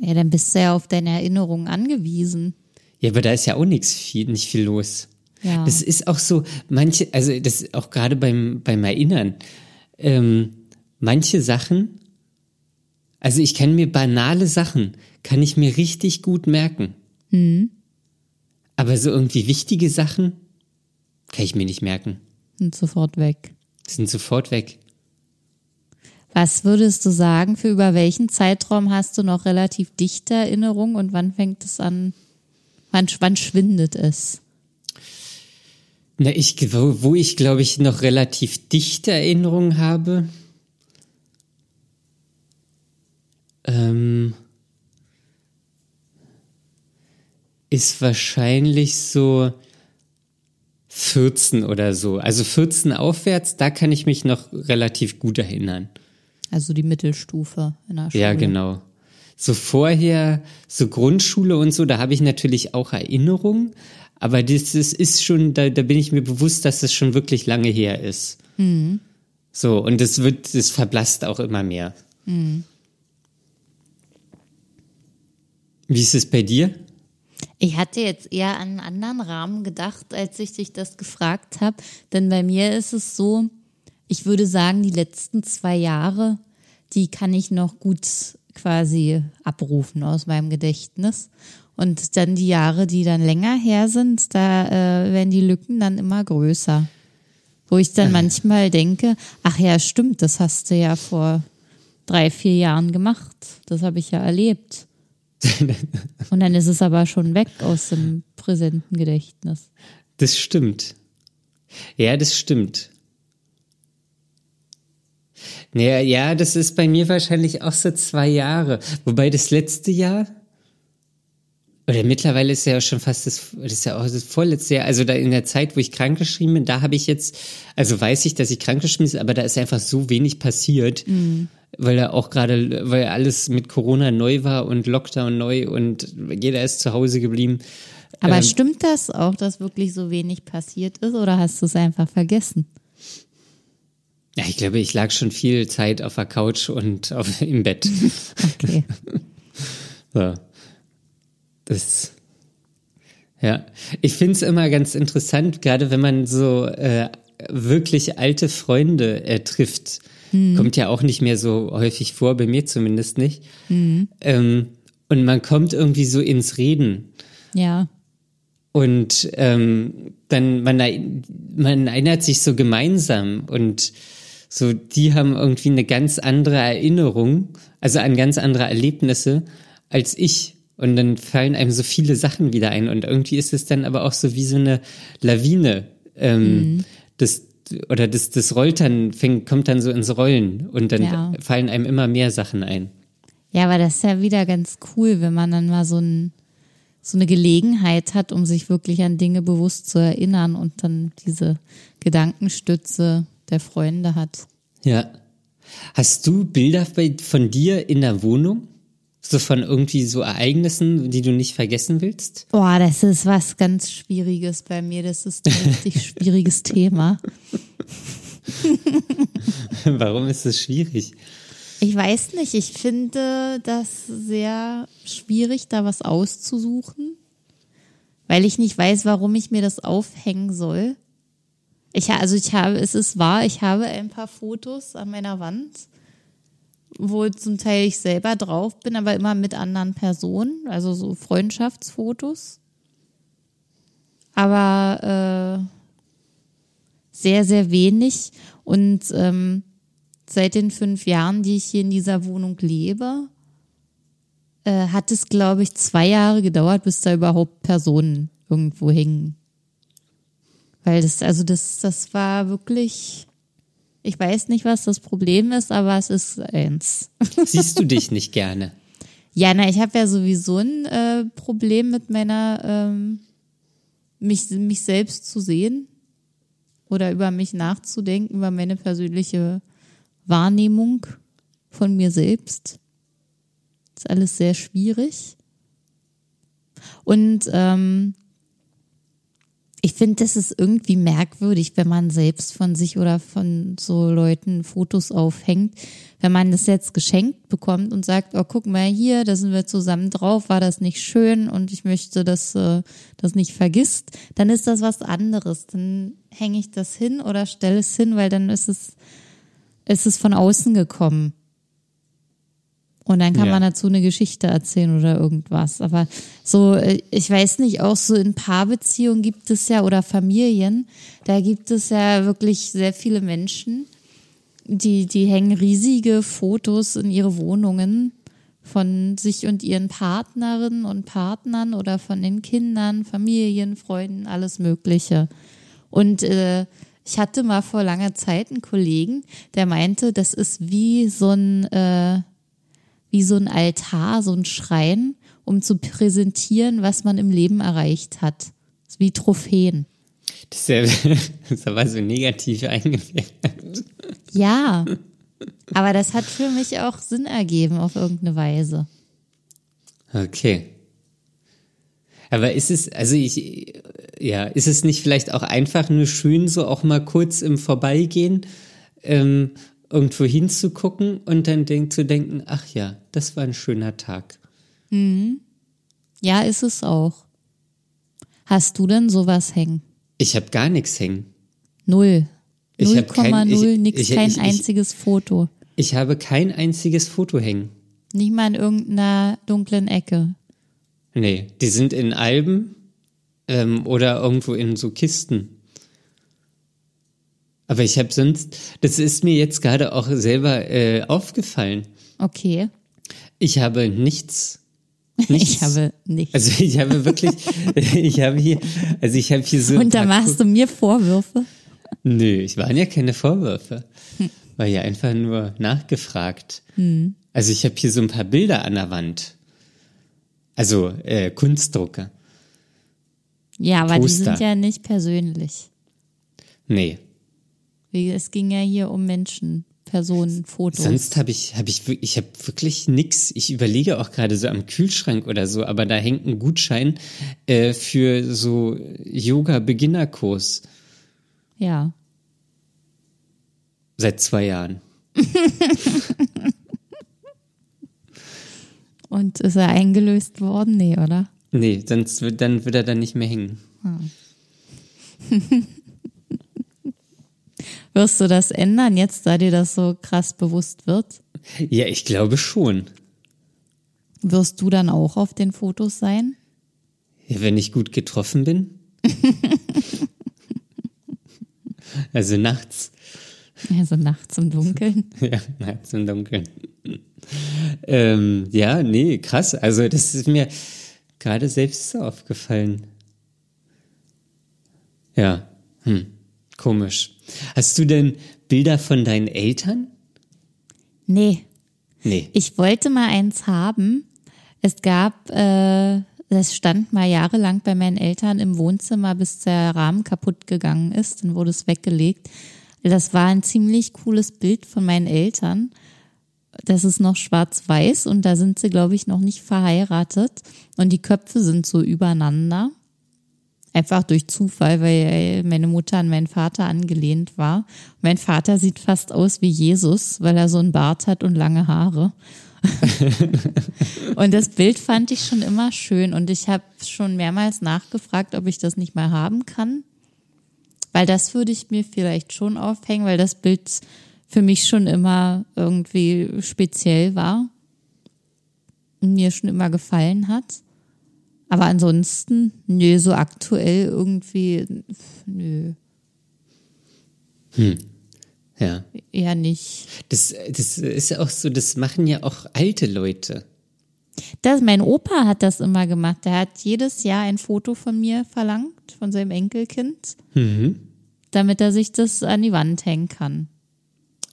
Ja, dann bist du ja auf deine Erinnerungen angewiesen. Ja, aber da ist ja auch nichts viel, nicht viel los. Ja. Das ist auch so, manche, also das ist auch gerade beim, beim Erinnern, ähm, manche Sachen, also ich kann mir banale Sachen, kann ich mir richtig gut merken. Aber so irgendwie wichtige Sachen kann ich mir nicht merken. Und sofort weg. Sind sofort weg. Was würdest du sagen, für über welchen Zeitraum hast du noch relativ dichte Erinnerungen und wann fängt es an, wann, wann schwindet es? Na, ich, wo, wo ich glaube ich noch relativ dichte Erinnerungen habe, ähm, ist wahrscheinlich so 14 oder so. Also 14 aufwärts, da kann ich mich noch relativ gut erinnern. Also die Mittelstufe in der Schule. Ja, genau. So vorher, so Grundschule und so, da habe ich natürlich auch Erinnerungen, aber das ist, ist schon, da, da bin ich mir bewusst, dass das schon wirklich lange her ist. Mhm. So, und das wird, das verblasst auch immer mehr. Mhm. Wie ist es bei dir? Ich hatte jetzt eher an einen anderen Rahmen gedacht, als ich dich das gefragt habe. Denn bei mir ist es so, ich würde sagen, die letzten zwei Jahre, die kann ich noch gut quasi abrufen aus meinem Gedächtnis. Und dann die Jahre, die dann länger her sind, da äh, werden die Lücken dann immer größer. Wo ich dann manchmal denke, ach ja, stimmt, das hast du ja vor drei, vier Jahren gemacht. Das habe ich ja erlebt. Und dann ist es aber schon weg aus dem präsenten Gedächtnis. Das stimmt. Ja, das stimmt. Naja, ja, das ist bei mir wahrscheinlich auch so zwei Jahre. Wobei das letzte Jahr, oder mittlerweile ist ja auch schon fast das, das ist ja auch das vorletzte Jahr, also da in der Zeit, wo ich krankgeschrieben bin, da habe ich jetzt, also weiß ich, dass ich krankgeschrieben bin, aber da ist einfach so wenig passiert. Mhm weil er auch gerade, weil alles mit Corona neu war und Lockdown neu und jeder ist zu Hause geblieben. Aber ähm, stimmt das auch, dass wirklich so wenig passiert ist oder hast du es einfach vergessen? Ja, ich glaube, ich lag schon viel Zeit auf der Couch und auf, im Bett. okay. so. Das. Ja, ich finde es immer ganz interessant, gerade wenn man so äh, wirklich alte Freunde äh, trifft Mhm. Kommt ja auch nicht mehr so häufig vor, bei mir zumindest nicht. Mhm. Ähm, und man kommt irgendwie so ins Reden. Ja. Und ähm, dann, man, man erinnert sich so gemeinsam und so, die haben irgendwie eine ganz andere Erinnerung, also an ganz andere Erlebnisse als ich. Und dann fallen einem so viele Sachen wieder ein. Und irgendwie ist es dann aber auch so wie so eine Lawine. Ähm, mhm. das, oder das, das rollt dann, fängt, kommt dann so ins Rollen und dann ja. fallen einem immer mehr Sachen ein. Ja, aber das ist ja wieder ganz cool, wenn man dann mal so, ein, so eine Gelegenheit hat, um sich wirklich an Dinge bewusst zu erinnern und dann diese Gedankenstütze der Freunde hat. Ja. Hast du Bilder von dir in der Wohnung? So von irgendwie so Ereignissen, die du nicht vergessen willst? Boah, das ist was ganz Schwieriges bei mir. Das ist ein richtig schwieriges Thema. Warum ist das schwierig? Ich weiß nicht. Ich finde das sehr schwierig, da was auszusuchen, weil ich nicht weiß, warum ich mir das aufhängen soll. Ich, also ich habe, es ist wahr, ich habe ein paar Fotos an meiner Wand wo zum Teil ich selber drauf bin, aber immer mit anderen Personen, also so Freundschaftsfotos. Aber äh, sehr, sehr wenig. Und ähm, seit den fünf Jahren, die ich hier in dieser Wohnung lebe, äh, hat es, glaube ich, zwei Jahre gedauert, bis da überhaupt Personen irgendwo hingen. Weil das, also das, das war wirklich ich weiß nicht, was das Problem ist, aber es ist eins. Siehst du dich nicht gerne? Ja, na, ich habe ja sowieso ein äh, Problem mit meiner, ähm, mich, mich selbst zu sehen oder über mich nachzudenken, über meine persönliche Wahrnehmung von mir selbst. Das ist alles sehr schwierig. Und ähm, ich finde, das ist irgendwie merkwürdig, wenn man selbst von sich oder von so Leuten Fotos aufhängt. Wenn man das jetzt geschenkt bekommt und sagt, oh, guck mal hier, da sind wir zusammen drauf, war das nicht schön und ich möchte, dass äh, das nicht vergisst, dann ist das was anderes. Dann hänge ich das hin oder stelle es hin, weil dann ist es, ist es von außen gekommen. Und dann kann Ja. man dazu eine Geschichte erzählen oder irgendwas. Aber so, äh, ich weiß nicht, auch so in Paarbeziehungen gibt es ja oder Familien, da gibt es ja wirklich sehr viele Menschen, die, die hängen riesige Fotos in ihre Wohnungen von sich und ihren Partnerinnen und Partnern oder von den Kindern, Familien, Freunden, alles Mögliche. Und äh, ich hatte mal vor langer Zeit einen Kollegen, der meinte, das ist wie so ein, äh, wie so ein Altar, so ein Schrein, um zu präsentieren, was man im Leben erreicht hat. Wie Trophäen. Das ist, ja, das ist aber so negativ eingefärbt. Ja, aber das hat für mich auch Sinn ergeben auf irgendeine Weise. Okay. Aber ist es, also ich, ja, ist es nicht vielleicht auch einfach nur schön, so auch mal kurz im Vorbeigehen ähm, irgendwo hinzugucken und dann denk, zu denken, ach ja, das war ein schöner Tag. Ja, ist es auch. Hast du denn sowas hängen? Ich habe gar nichts hängen. Null. Ich hab kein- 0,0, ich- nix, ich- kein ich- ich- einziges Foto. Ich habe kein einziges Foto hängen. Nicht mal in irgendeiner dunklen Ecke. Nee, die sind in Alben ähm, oder irgendwo in so Kisten. Aber ich habe sonst, das ist mir jetzt gerade auch selber äh, aufgefallen. Okay. Ich habe nichts. nichts. Ich habe nichts. Also ich habe wirklich, ich habe hier, also ich habe hier so. Und da machst du mir Vorwürfe? Nö, ich waren ja keine Vorwürfe. Hm. War ja einfach nur nachgefragt. Also ich habe hier so ein paar Bilder an der Wand. Also äh, Kunstdrucke. Ja, aber die Poster. sind ja nicht persönlich. Nee. Es ging ja hier um Menschen, Personen, Fotos. Sonst habe ich, habe ich, ich habe wirklich nix. Ich überlege auch gerade so am Kühlschrank oder so, aber da hängt ein Gutschein äh, für so Yoga-Beginnerkurs ja. seit zwei Jahren. Und ist er eingelöst worden? Nee, oder? Nee, sonst wird, dann wird er dann nicht mehr hängen. Wirst du das ändern jetzt, da dir das so krass bewusst wird? Ja, ich glaube schon. Wirst du dann auch auf den Fotos sein? Ja, wenn ich gut getroffen bin. also nachts. Also nachts im Dunkeln. Ja, nachts im Dunkeln. ähm, ja, nee, krass. Also das ist mir gerade selbst so aufgefallen. Ja, hm, komisch. Hast du denn Bilder von deinen Eltern? Nee, Nee. ich wollte mal eins haben. Es gab, äh, das stand mal jahrelang bei meinen Eltern im Wohnzimmer, bis der Rahmen kaputt gegangen ist. Dann wurde es weggelegt. Das war ein ziemlich cooles Bild von meinen Eltern. Das ist noch schwarz-weiß und da sind sie, glaube ich, noch nicht verheiratet. Und die Köpfe sind so übereinander. Einfach durch Zufall, weil meine Mutter an meinen Vater angelehnt war. Mein Vater sieht fast aus wie Jesus, weil er so einen Bart hat und lange Haare. und das Bild fand ich schon immer schön und ich habe schon mehrmals nachgefragt, ob ich das nicht mal haben kann. Weil das würde ich mir vielleicht schon aufhängen, weil das Bild für mich schon immer irgendwie speziell war und mir schon immer gefallen hat. Aber ansonsten, nö, so aktuell irgendwie, nö, Ja. eher nicht. Das, das ist ja auch so, das machen ja auch alte Leute. Das, mein Opa hat das immer gemacht. Der hat jedes Jahr ein Foto von mir verlangt, von seinem Enkelkind, damit er sich das an die Wand hängen kann.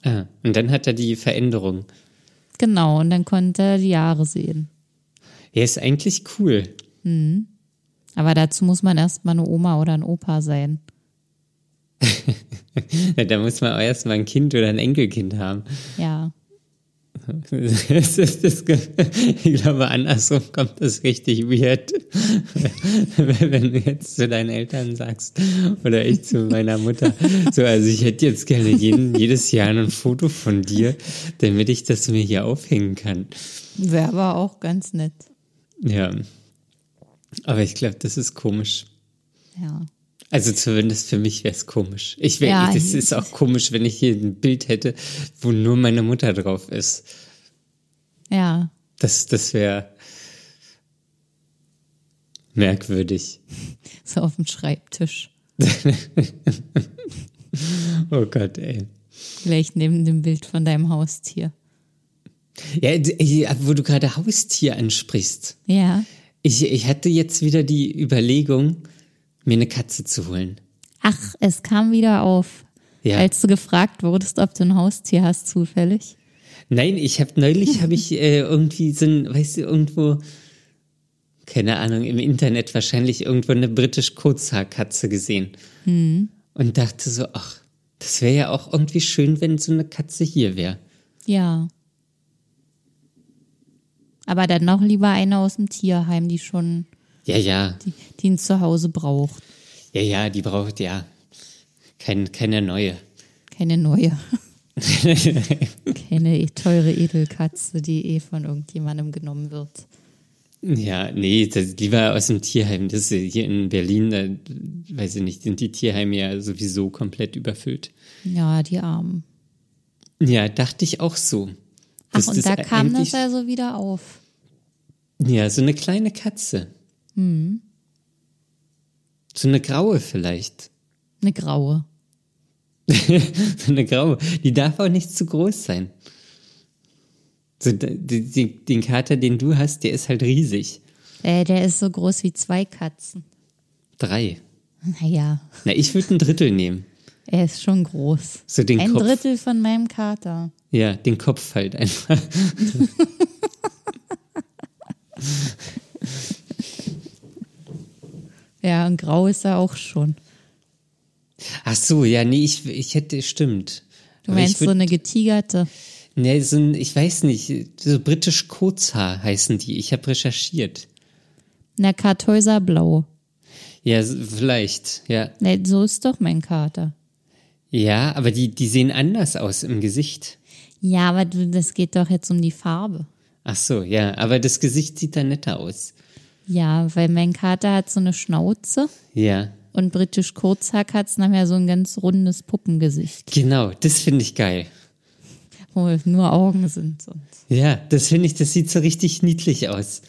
Ah, und dann hat er die Veränderung. Genau, und dann konnte er die Jahre sehen. Ja, ist eigentlich cool. Aber dazu muss man erstmal eine Oma oder ein Opa sein. Da muss man auch erstmal ein Kind oder ein Enkelkind haben. Ja. Ich glaube, andersrum kommt das richtig weird. Wenn du jetzt zu deinen Eltern sagst oder ich zu meiner Mutter, so, also ich hätte jetzt gerne jeden, jedes Jahr ein Foto von dir, damit ich das mir hier aufhängen kann. Wäre aber auch ganz nett. Ja. Aber ich glaube, das ist komisch. Ja. Also zumindest für mich wäre es komisch. Ich wär, Ja, das ist auch komisch, wenn ich hier ein Bild hätte, wo nur meine Mutter drauf ist. Ja. Das, das wäre merkwürdig. So auf dem Schreibtisch. Oh Gott, ey. Vielleicht neben dem Bild von deinem Haustier. Ja, wo du gerade Haustier ansprichst. Ja. Ich, ich hatte jetzt wieder die Überlegung, mir eine Katze zu holen. Ach, es kam wieder auf. Ja. Als du gefragt wurdest, ob du ein Haustier hast, zufällig. Nein, ich habe neulich habe ich äh, irgendwie so ein, weißt du, irgendwo, keine Ahnung, im Internet wahrscheinlich irgendwo eine britisch Kurzhaarkatze gesehen und dachte so, ach, das wäre ja auch irgendwie schön, wenn so eine Katze hier wäre. Ja. Aber dann noch lieber eine aus dem Tierheim, die schon, Ja, ja, die, die ein Zuhause braucht. ja, ja, die braucht ja kein, keine neue. Keine neue. Keine teure Edelkatze, die eh von irgendjemandem genommen wird. Ja, nee, das, lieber aus dem Tierheim. Das ist hier in Berlin, da, weiß ich nicht, sind die Tierheime ja sowieso komplett überfüllt. Ja, die Armen. Ja, dachte ich auch so. Ach, und da kam das also wieder auf. Ja, so eine kleine Katze. Hm. So eine graue vielleicht. Eine graue. so eine graue. Die darf auch nicht zu groß sein. So, die, die, den Kater, den du hast, der ist halt riesig. Äh, der ist so groß wie zwei Katzen. Drei. Naja, Na, ich würde ein Drittel nehmen. Er ist schon groß. So den Ein Kopf. Drittel von meinem Kater. Ja, den Kopf halt einfach. Ja, und grau ist er auch schon. Ach so, ja, nee, ich, ich hätte, stimmt. Du meinst so würd- eine getigerte. Nee, so ein, ich weiß nicht, so britisch Kurzhaar heißen die. Ich habe recherchiert. Na, Kartäuser blau. Ja, vielleicht, ja. Ne, so ist doch mein Kater. Ja, aber die, die sehen anders aus im Gesicht. Ja, aber du, das geht doch jetzt um die Farbe. Ach so, ja, aber das Gesicht sieht da netter aus. Ja, weil mein Kater hat so eine Schnauze Ja, und britisch Kurzhaarkatzen haben ja so ein ganz rundes Puppengesicht, genau, das finde ich geil. wo nur Augen sind. Und Ja, das finde ich, das sieht so richtig niedlich aus.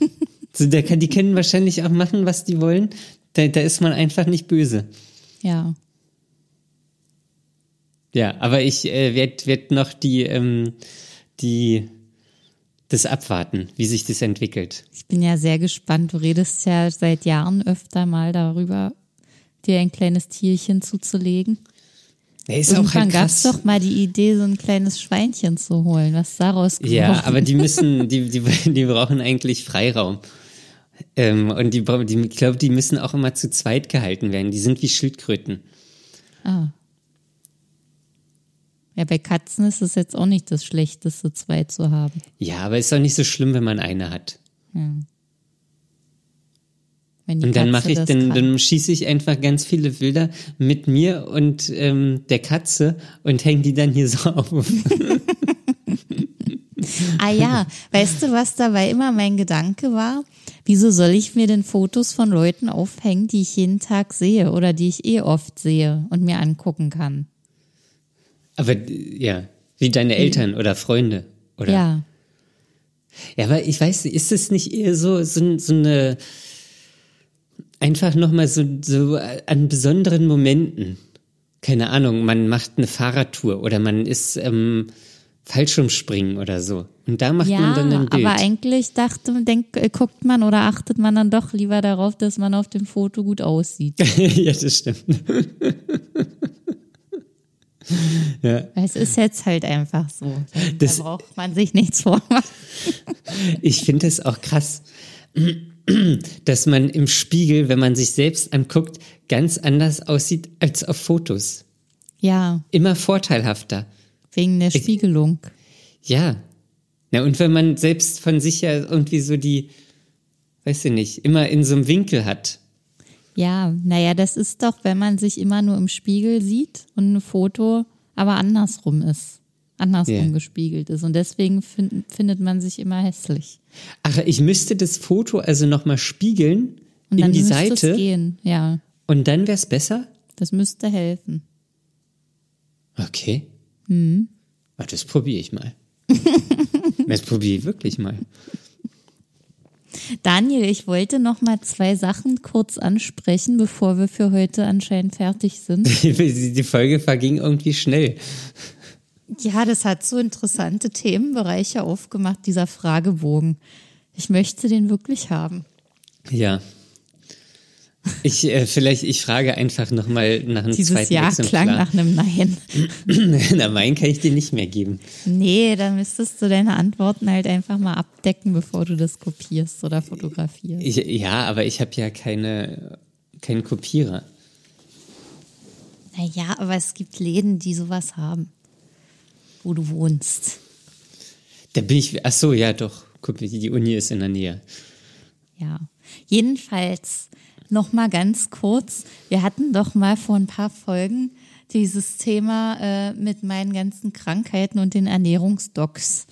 so, der kann, die können wahrscheinlich auch machen, was die wollen. Da, da ist man einfach nicht böse. ja, Ja, aber ich äh, werde werd noch die, ähm, die, das abwarten, wie sich das entwickelt. ich bin ja sehr gespannt. Du redest ja seit Jahren öfter mal darüber, dir ein kleines Tierchen zuzulegen. Er ist auch Irgendwann halt gab es doch mal die Idee, so ein kleines Schweinchen zu holen. Was daraus geworden? Ja, aber die müssen, die, die, die brauchen eigentlich Freiraum. Ähm, und die, die, ich glaube, die müssen auch immer zu zweit gehalten werden. Die sind wie Schildkröten. Ah. Ja, bei Katzen ist es jetzt auch nicht das Schlechteste, zwei zu haben. Ja, aber ist auch nicht so schlimm, wenn man eine hat. Die Und dann mache ich, dann, dann schieße ich einfach ganz viele Bilder mit mir und ähm, der Katze und hänge die dann hier so auf. Ah ja, weißt du, was dabei immer mein Gedanke war? Wieso soll ich mir denn Fotos von Leuten aufhängen, die ich jeden Tag sehe oder die ich eh oft sehe und mir angucken kann? Aber ja, wie deine Eltern oder Freunde. Oder? Ja. Ja, aber ich weiß, ist es nicht eher so, so, so eine, einfach nochmal so, so an besonderen Momenten? Keine Ahnung, man macht eine Fahrradtour oder man ist ähm, Fallschirmspringen oder so. Und da macht man Ja, dann ein Bild. aber eigentlich dachte, denk, äh, guckt man oder achtet man dann doch lieber darauf, dass man auf dem Foto gut aussieht. ja, das stimmt. Ja, Es ist jetzt halt einfach so. Da Das- braucht man sich nichts vormachen. ich finde es auch krass, dass man im Spiegel, wenn man sich selbst anguckt, ganz anders aussieht als auf Fotos. Ja, Immer vorteilhafter. wegen der Spiegelung. Ja. Na, und wenn man selbst von sich ja irgendwie so die, weiß ich nicht, immer in so einem Winkel hat. Ja, naja, das ist doch, wenn man sich immer nur im Spiegel sieht und ein Foto aber andersrum ist. Andersrum Ja. gespiegelt ist. Und deswegen fin findet man sich immer hässlich. Ach, ich müsste das Foto also nochmal spiegeln Und in dann die müsste Seite es gehen. Ja, und dann wäre es besser? das müsste helfen. Okay. Mhm. Ah, das probiere ich mal. Das probiere ich wirklich mal. Daniel, ich wollte noch mal zwei Sachen kurz ansprechen, bevor wir für heute anscheinend fertig sind. Die Folge verging irgendwie schnell. Ja, das hat so interessante Themenbereiche aufgemacht, dieser Fragebogen. Ich möchte den wirklich haben. Ja. Ich äh, vielleicht, ich frage einfach nochmal nach einem Dieses zweiten Ja Exemplar. klang nach einem Nein. Na, meinen kann ich dir nicht mehr geben. Nee, da müsstest du deine Antworten halt einfach mal abdecken, bevor du das kopierst oder fotografierst. Ich, ja, aber ich habe ja keine, keinen Kopierer. Naja, aber es gibt Läden, die sowas haben, wo du wohnst. Da bin ich, ach so, ja doch. Guck, die Uni ist in der Nähe. Ja. Jedenfalls noch mal ganz kurz. Wir hatten doch mal vor ein paar Folgen dieses Thema äh, mit meinen ganzen Krankheiten und den Ernährungsdocs.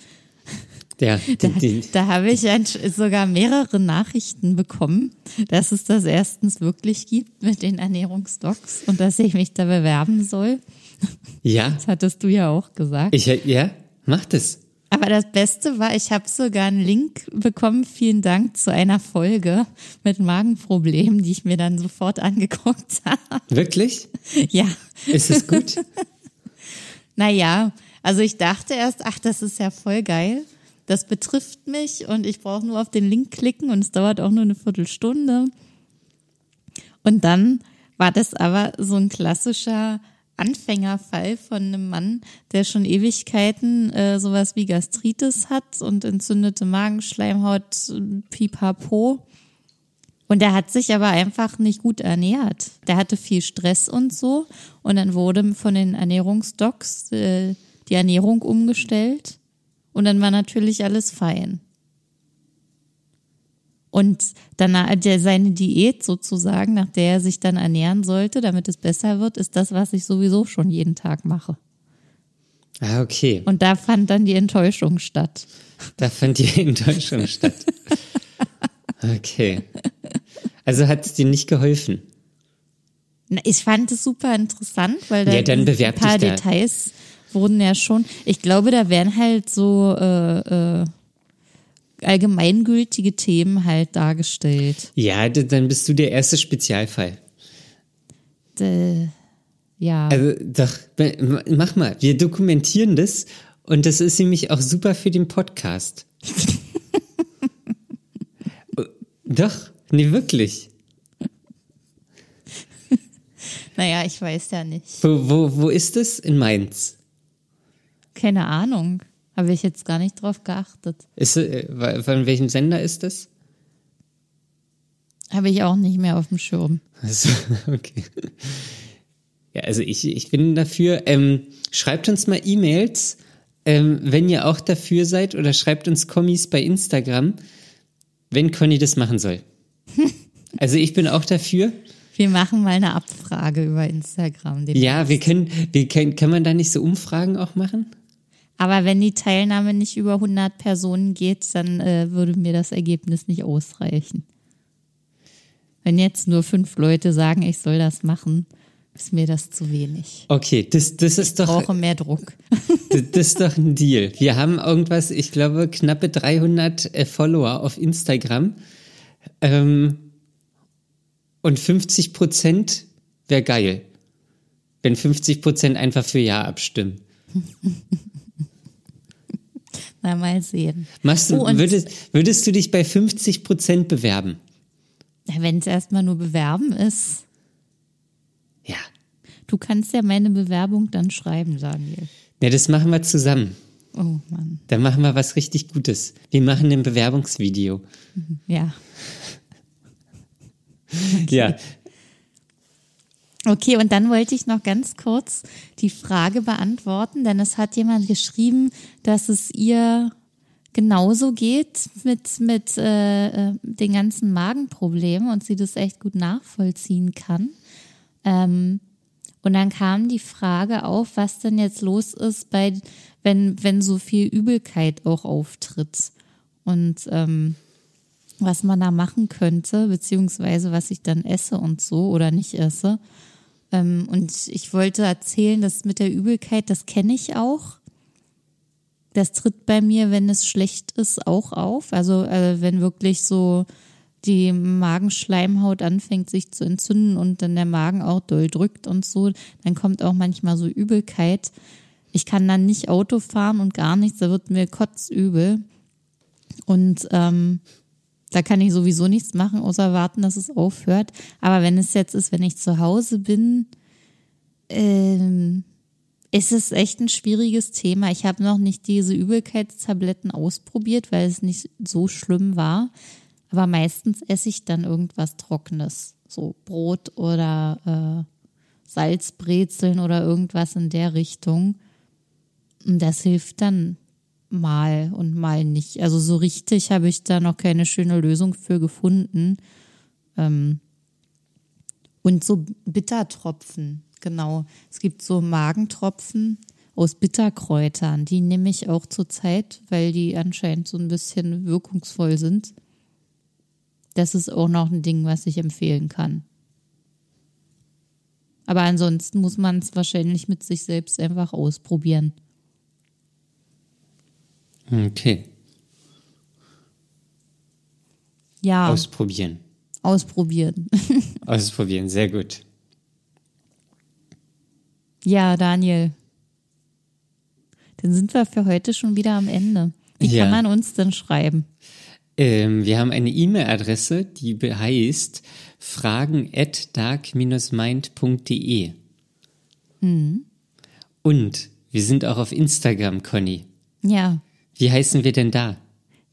Ja, Da, da habe ich ein, sogar mehrere Nachrichten bekommen, dass es das erstens wirklich gibt mit den Ernährungsdocs und dass ich mich da bewerben soll. ja, Das hattest du ja auch gesagt. ich, ja, mach das. Aber das Beste war, ich habe sogar einen Link bekommen, vielen Dank, zu einer Folge mit Magenproblemen, die ich mir dann sofort angeguckt habe. Wirklich? Ja, Ist es gut? naja, also ich dachte erst, ach, das ist ja voll geil. Das betrifft mich und ich brauche nur auf den Link klicken und es dauert auch nur eine Viertelstunde. Und dann war das aber so ein klassischer Anfängerfall von einem Mann, der schon Ewigkeiten äh, sowas wie Gastritis hat und entzündete Magenschleimhaut, pipapo. Und der hat sich aber einfach nicht gut ernährt. Der hatte viel Stress und so. Und dann wurde von den Ernährungsdocs äh, die Ernährung umgestellt. Und dann war natürlich alles fein. Und dann hat er seine Diät sozusagen, nach der er sich dann ernähren sollte, damit es besser wird, ist das, was ich sowieso schon jeden Tag mache. Ah, okay. Und da fand dann die Enttäuschung statt. Da fand die Enttäuschung statt. Okay. Also hat es dir nicht geholfen? Na, Ich fand es super interessant, weil da Ja, dann ein paar dich da. Details wurden ja schon. Ich glaube, da werden halt so äh, äh, allgemeingültige Themen halt dargestellt. Ja, dann bist du der erste Spezialfall. Äh, ja. Also doch, mach mal. Wir dokumentieren das und das ist nämlich auch super für den Podcast. doch, nee, wirklich. naja, ich weiß ja nicht. Wo, wo, wo ist es? In Mainz. Keine Ahnung. Habe ich jetzt gar nicht drauf geachtet. Ist, äh, von welchem Sender ist das? Habe ich auch nicht mehr auf dem Schirm. Also, okay. Ja, also ich, ich bin dafür. Ähm, schreibt uns mal E-Mails, ähm, wenn ihr auch dafür seid, oder schreibt uns Kommis bei Instagram, wenn Conny das machen soll. Also ich bin auch dafür. Wir machen mal eine Abfrage über Instagram. Ja, wir können, wir können, kann man da nicht so Umfragen auch machen? Aber wenn die Teilnahme nicht über 100 Personen geht, dann äh, würde mir das Ergebnis nicht ausreichen. Wenn jetzt nur fünf Leute sagen, ich soll das machen, ist mir das zu wenig. Okay, das, das ist Ich doch, brauche mehr Druck. das, das ist doch ein Deal. Wir haben irgendwas, ich glaube, knappe 300 äh, Follower auf Instagram. Ähm, und 50 Prozent wäre geil. Wenn 50 Prozent einfach für Ja abstimmen. Na, mal sehen. Machst du, Oh, würdest, würdest du dich bei 50 Prozent bewerben? Wenn es erstmal nur bewerben ist, Ja. du kannst ja meine Bewerbung dann schreiben, Daniel. Ja, das machen wir zusammen. Oh Mann. Dann machen wir was richtig Gutes. Wir machen ein Bewerbungsvideo. Ja. Ja. Okay, und dann wollte ich noch ganz kurz die Frage beantworten, denn es hat jemand geschrieben, dass es ihr genauso geht mit, mit äh, äh, den ganzen Magenproblemen und sie das echt gut nachvollziehen kann. Ähm, und dann kam die Frage auf, was denn jetzt los ist, bei, wenn, wenn so viel Übelkeit auch auftritt. Und ähm, was man da machen könnte, beziehungsweise was ich dann esse und so oder nicht esse. Ähm, und ich wollte erzählen, dass mit der Übelkeit, das kenne ich auch. Das tritt bei mir, wenn es schlecht ist, auch auf. Also äh, wenn wirklich so die Magenschleimhaut anfängt sich zu entzünden und dann der Magen auch doll drückt und so, dann kommt auch manchmal so Übelkeit. Ich kann dann nicht Auto fahren und gar nichts, da wird mir kotzübel. Und ähm, da kann ich sowieso nichts machen, außer warten, dass es aufhört. Aber wenn es jetzt ist, wenn ich zu Hause bin, ähm, ist es echt ein schwieriges Thema. Ich habe noch nicht diese Übelkeitstabletten ausprobiert, weil es nicht so schlimm war. Aber meistens esse ich dann irgendwas Trockenes, so Brot oder äh, Salzbrezeln oder irgendwas in der Richtung. Und das hilft dann mal und mal nicht. Also so richtig habe ich da noch keine schöne Lösung für gefunden. Ähm und so Bittertropfen, genau. Es gibt so Magentropfen aus Bitterkräutern. Die nehme ich auch zur Zeit, weil die anscheinend so ein bisschen wirkungsvoll sind. Das ist auch noch ein Ding, was ich empfehlen kann. Aber ansonsten muss man es wahrscheinlich mit sich selbst einfach ausprobieren. Okay. Ja. Ausprobieren. Ausprobieren. Ausprobieren, sehr gut. Ja, Daniel. Dann sind wir für heute schon wieder am Ende. Wie Ja. kann man uns denn schreiben? Ähm, wir haben eine E-Mail-Adresse, die heißt fragen at dark-mind.de. Und wir sind auch auf Instagram, Conny. Ja, Wie heißen wir denn da?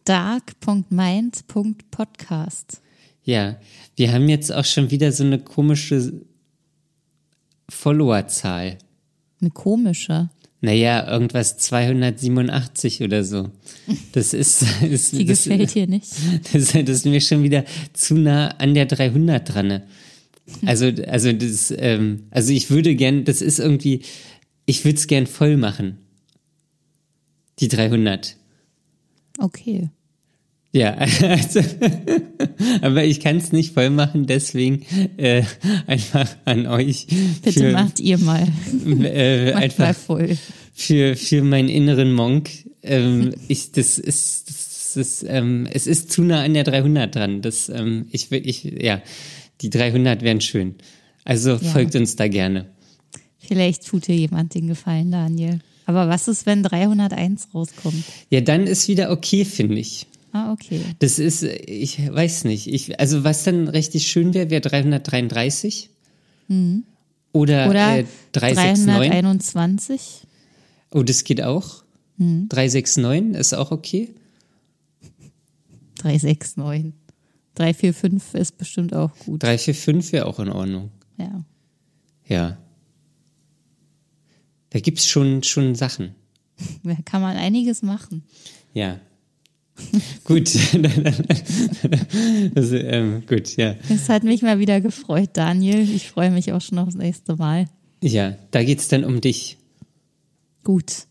dark.mind.podcast. Ja, wir haben jetzt auch schon wieder so eine komische Followerzahl. Eine komische. Naja, irgendwas 287 oder so. Das ist, ist Die das, gefällt dir nicht. Das, das ist mir schon wieder zu nah an der 300 dran. Also, also das, ähm, also ich würde gern, das ist irgendwie, ich würde es gern voll machen. Die 300. Okay. Ja, also, aber ich kann es nicht voll machen, deswegen äh, einfach an euch. Bitte für, macht ihr mal. äh, Macht mal einfach voll. für, für meinen inneren Monk. Ähm, ich, das ist, das ist, ähm, es ist zu nah an der 300 dran. Das, ähm, ich ich, ja, die 300 wären schön. Also folgt uns da gerne. Vielleicht tut dir jemand den Gefallen, Daniel. Aber was ist, wenn 301 rauskommt? Ja, dann ist wieder okay, finde ich. Ah, okay. Das ist, ich weiß nicht. Ich, also was dann richtig schön wäre, wäre 333. Oder, Mhm. Oder äh, 369. 321? Oh, das geht auch. Mhm. 369 ist auch okay. 369. 345 ist bestimmt auch gut. 345 wäre auch in Ordnung. Ja. Ja. Da gibt's schon, schon Sachen. Da kann man einiges machen. Ja. gut. also, ähm, gut, ja. Es hat mich mal wieder gefreut, Daniel. Ich freue mich auch schon aufs nächste Mal. Ja, da geht's dann um dich. Gut.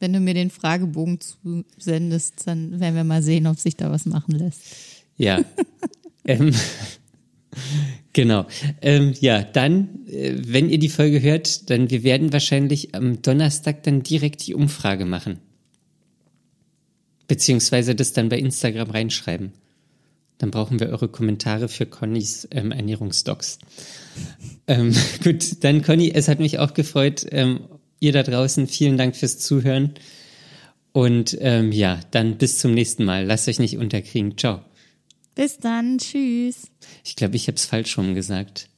Wenn du mir den Fragebogen zusendest, dann werden wir mal sehen, ob sich da was machen lässt. Ja. ähm, genau. Ähm, ja, dann, äh, wenn ihr die Folge hört, dann wir werden wahrscheinlich am Donnerstag dann direkt die Umfrage machen. Beziehungsweise das dann bei Instagram reinschreiben. Dann brauchen wir eure Kommentare für Connys ähm, Ernährungsdocs. ähm, gut, dann Conny, es hat mich auch gefreut. Ähm, ihr da draußen, vielen Dank fürs Zuhören. Und ähm, ja, dann bis zum nächsten Mal. Lasst euch nicht unterkriegen. Ciao. Bis dann. Tschüss. Ich glaube, ich habe es falsch rum gesagt.